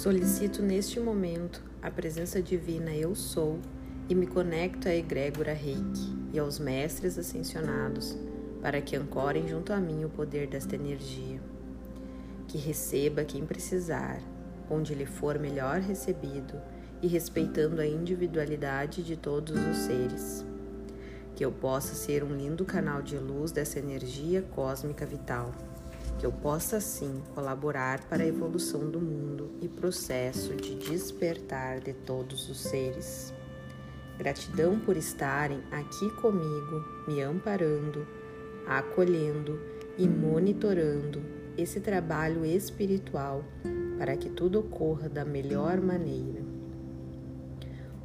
Solicito neste momento a presença divina Eu Sou e me conecto à egrégora Reiki e aos mestres ascensionados para que ancorem junto a mim o poder desta energia. Que receba quem precisar, onde lhe for melhor recebido e respeitando a individualidade de todos os seres. Que eu possa ser um lindo canal de luz dessa energia cósmica vital. Que eu possa, assim, colaborar para a evolução do mundo e processo de despertar de todos os seres. Gratidão por estarem aqui comigo, me amparando, acolhendo e monitorando esse trabalho espiritual para que tudo ocorra da melhor maneira.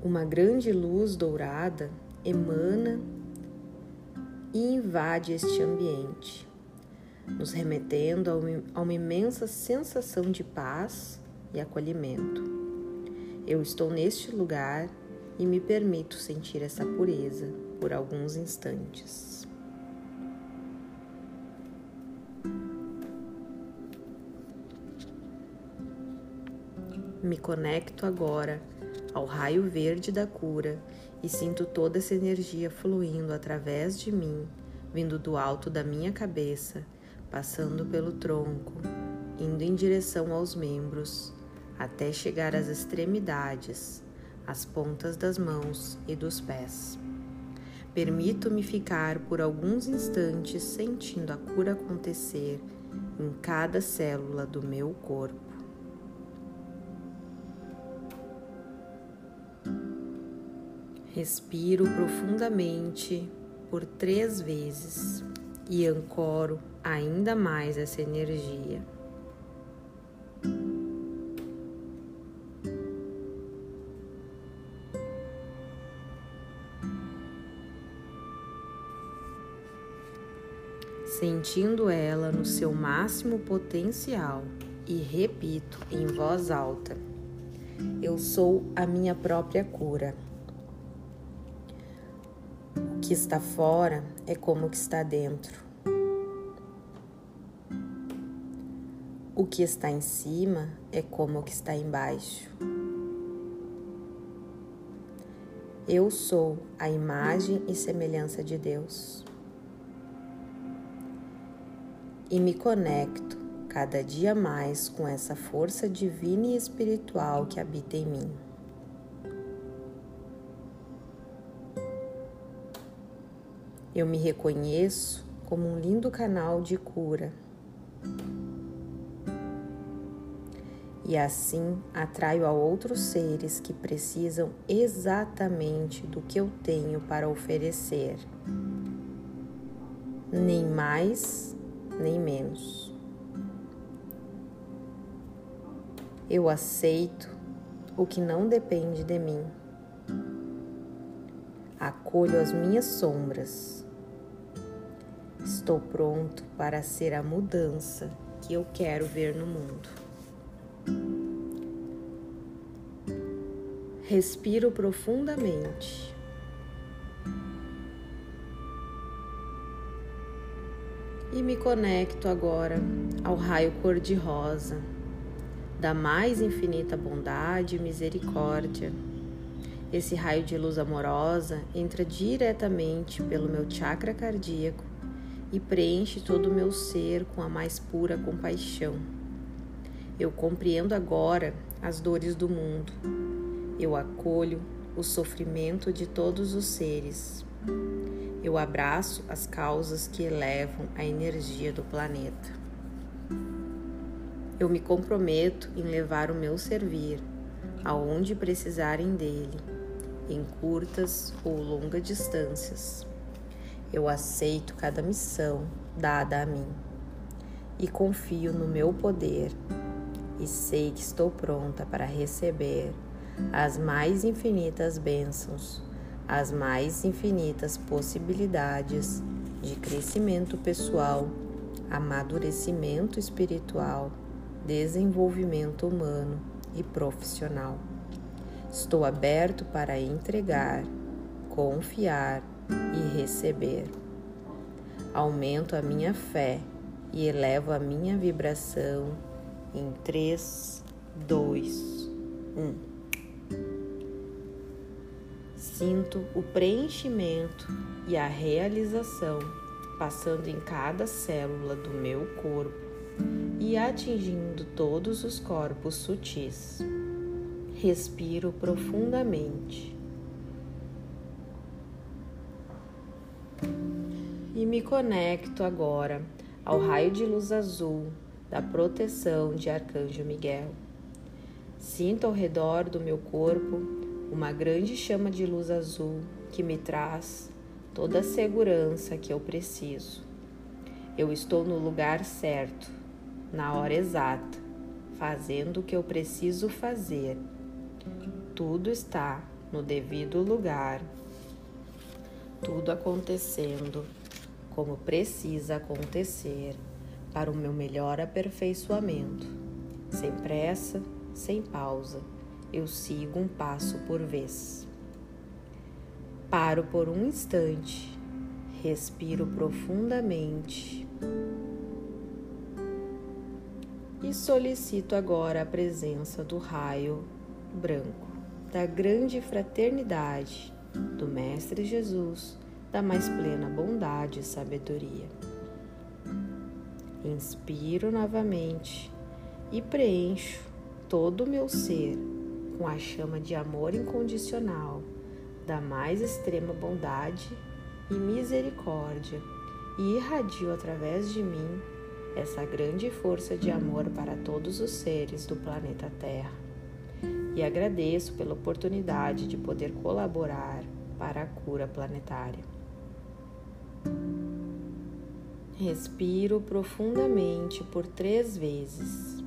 Uma grande luz dourada emana e invade este ambiente, nos remetendo a uma imensa sensação de paz e acolhimento. Eu estou neste lugar e me permito sentir essa pureza por alguns instantes. Me conecto agora ao raio verde da cura e sinto toda essa energia fluindo através de mim, vindo do alto da minha cabeça, passando pelo tronco, indo em direção aos membros, até chegar às extremidades, às pontas das mãos e dos pés. Permito-me ficar por alguns instantes sentindo a cura acontecer em cada célula do meu corpo. Respiro profundamente por três vezes e ancoro ainda mais essa energia. Sentindo ela no seu máximo potencial e repito em voz alta: Eu sou a minha própria cura que está fora é como o que está dentro. O que está em cima é como o que está embaixo. Eu sou a imagem e semelhança de Deus. E me conecto cada dia mais com essa força divina e espiritual que habita em mim. Eu me reconheço como um lindo canal de cura. E assim atraio a outros seres que precisam exatamente do que eu tenho para oferecer, nem mais nem menos. Eu aceito o que não depende de mim. Acolho as minhas sombras Estou pronto para ser a mudança que eu quero ver no mundo. Respiro profundamente. E me conecto agora ao raio cor-de-rosa da mais infinita bondade e misericórdia. Esse raio de luz amorosa entra diretamente pelo meu chakra cardíaco e preenche todo o meu ser com a mais pura compaixão. Eu compreendo agora as dores do mundo. Eu acolho o sofrimento de todos os seres. Eu abraço as causas que elevam a energia do planeta. Eu me comprometo em levar o meu servir aonde precisarem dele, em curtas ou longas distâncias. Eu aceito cada missão dada a mim e confio no meu poder e sei que estou pronta para receber as mais infinitas bênçãos, as mais infinitas possibilidades de crescimento pessoal, amadurecimento espiritual, desenvolvimento humano e profissional. Estou aberto para entregar, confiar e receber. Aumento a minha fé e elevo a minha vibração em 3, dois, um. Sinto o preenchimento e a realização passando em cada célula do meu corpo e atingindo todos os corpos sutis. Respiro profundamente. E me conecto agora ao raio de luz azul da proteção de Arcanjo Miguel. Sinto ao redor do meu corpo uma grande chama de luz azul que me traz toda a segurança que eu preciso. Eu estou no lugar certo, na hora exata, fazendo o que eu preciso fazer. Tudo está no devido lugar, tudo acontecendo como precisa acontecer para o meu melhor aperfeiçoamento. Sem pressa, sem pausa, eu sigo um passo por vez. Paro por um instante, respiro profundamente e solicito agora a presença do raio branco, da grande fraternidade do Mestre Jesus, da mais plena bondade e sabedoria. Inspiro novamente e preencho todo o meu ser com a chama de amor incondicional, da mais extrema bondade e misericórdia, e irradio através de mim essa grande força de amor para todos os seres do planeta Terra. E agradeço pela oportunidade de poder colaborar para a cura planetária. Respiro profundamente por três vezes.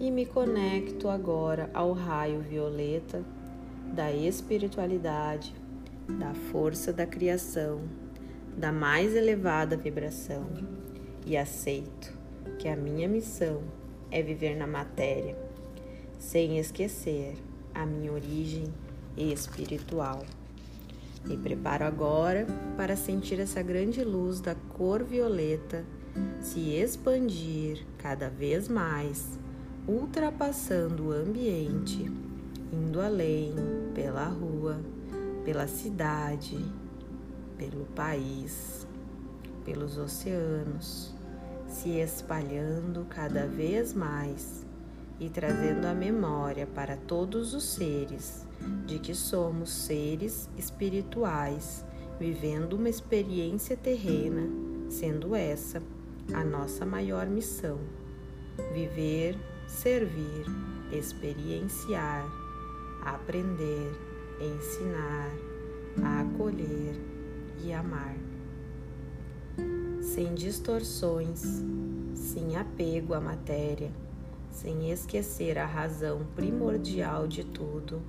E me conecto agora ao raio violeta da espiritualidade, da força da criação, da mais elevada vibração e aceito que a minha missão é viver na matéria, sem esquecer a minha origem espiritual. Me preparo agora para sentir essa grande luz da cor violeta se expandir cada vez mais, ultrapassando o ambiente, indo além pela rua, pela cidade, pelo país, pelos oceanos, se espalhando cada vez mais e trazendo a memória para todos os seres de que somos seres espirituais, vivendo uma experiência terrena, sendo essa a nossa maior missão: viver, servir, experienciar, aprender, ensinar, acolher e amar. Sem distorções, sem apego à matéria sem esquecer a razão primordial de tudo,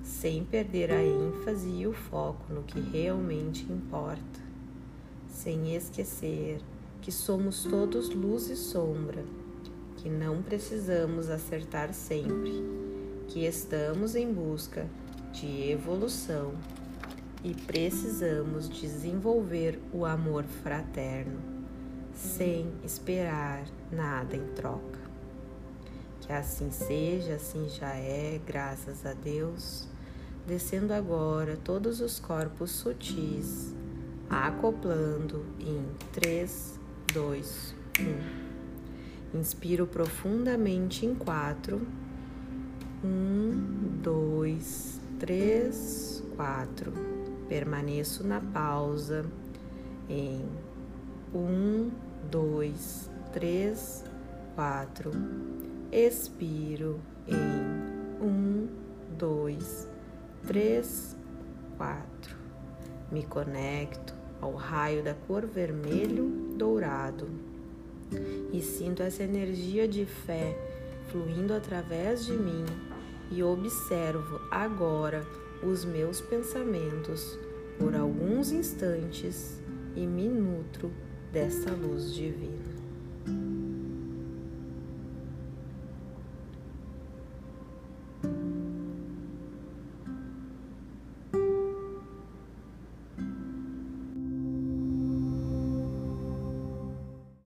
sem perder a ênfase e o foco no que realmente importa, sem esquecer que somos todos luz e sombra, que não precisamos acertar sempre, que estamos em busca de evolução e precisamos desenvolver o amor fraterno, sem esperar nada em troca. Que assim seja, assim já é, graças a Deus. Descendo agora todos os corpos sutis, acoplando em 3, 2, 1. Inspiro profundamente em 4. 1, 2, 3, 4. Permaneço na pausa em 1, 2, 3, 4 expiro em um, dois, três, quatro. Me conecto ao raio da cor vermelho dourado e sinto essa energia de fé fluindo através de mim e observo agora os meus pensamentos por alguns instantes e me nutro dessa luz divina.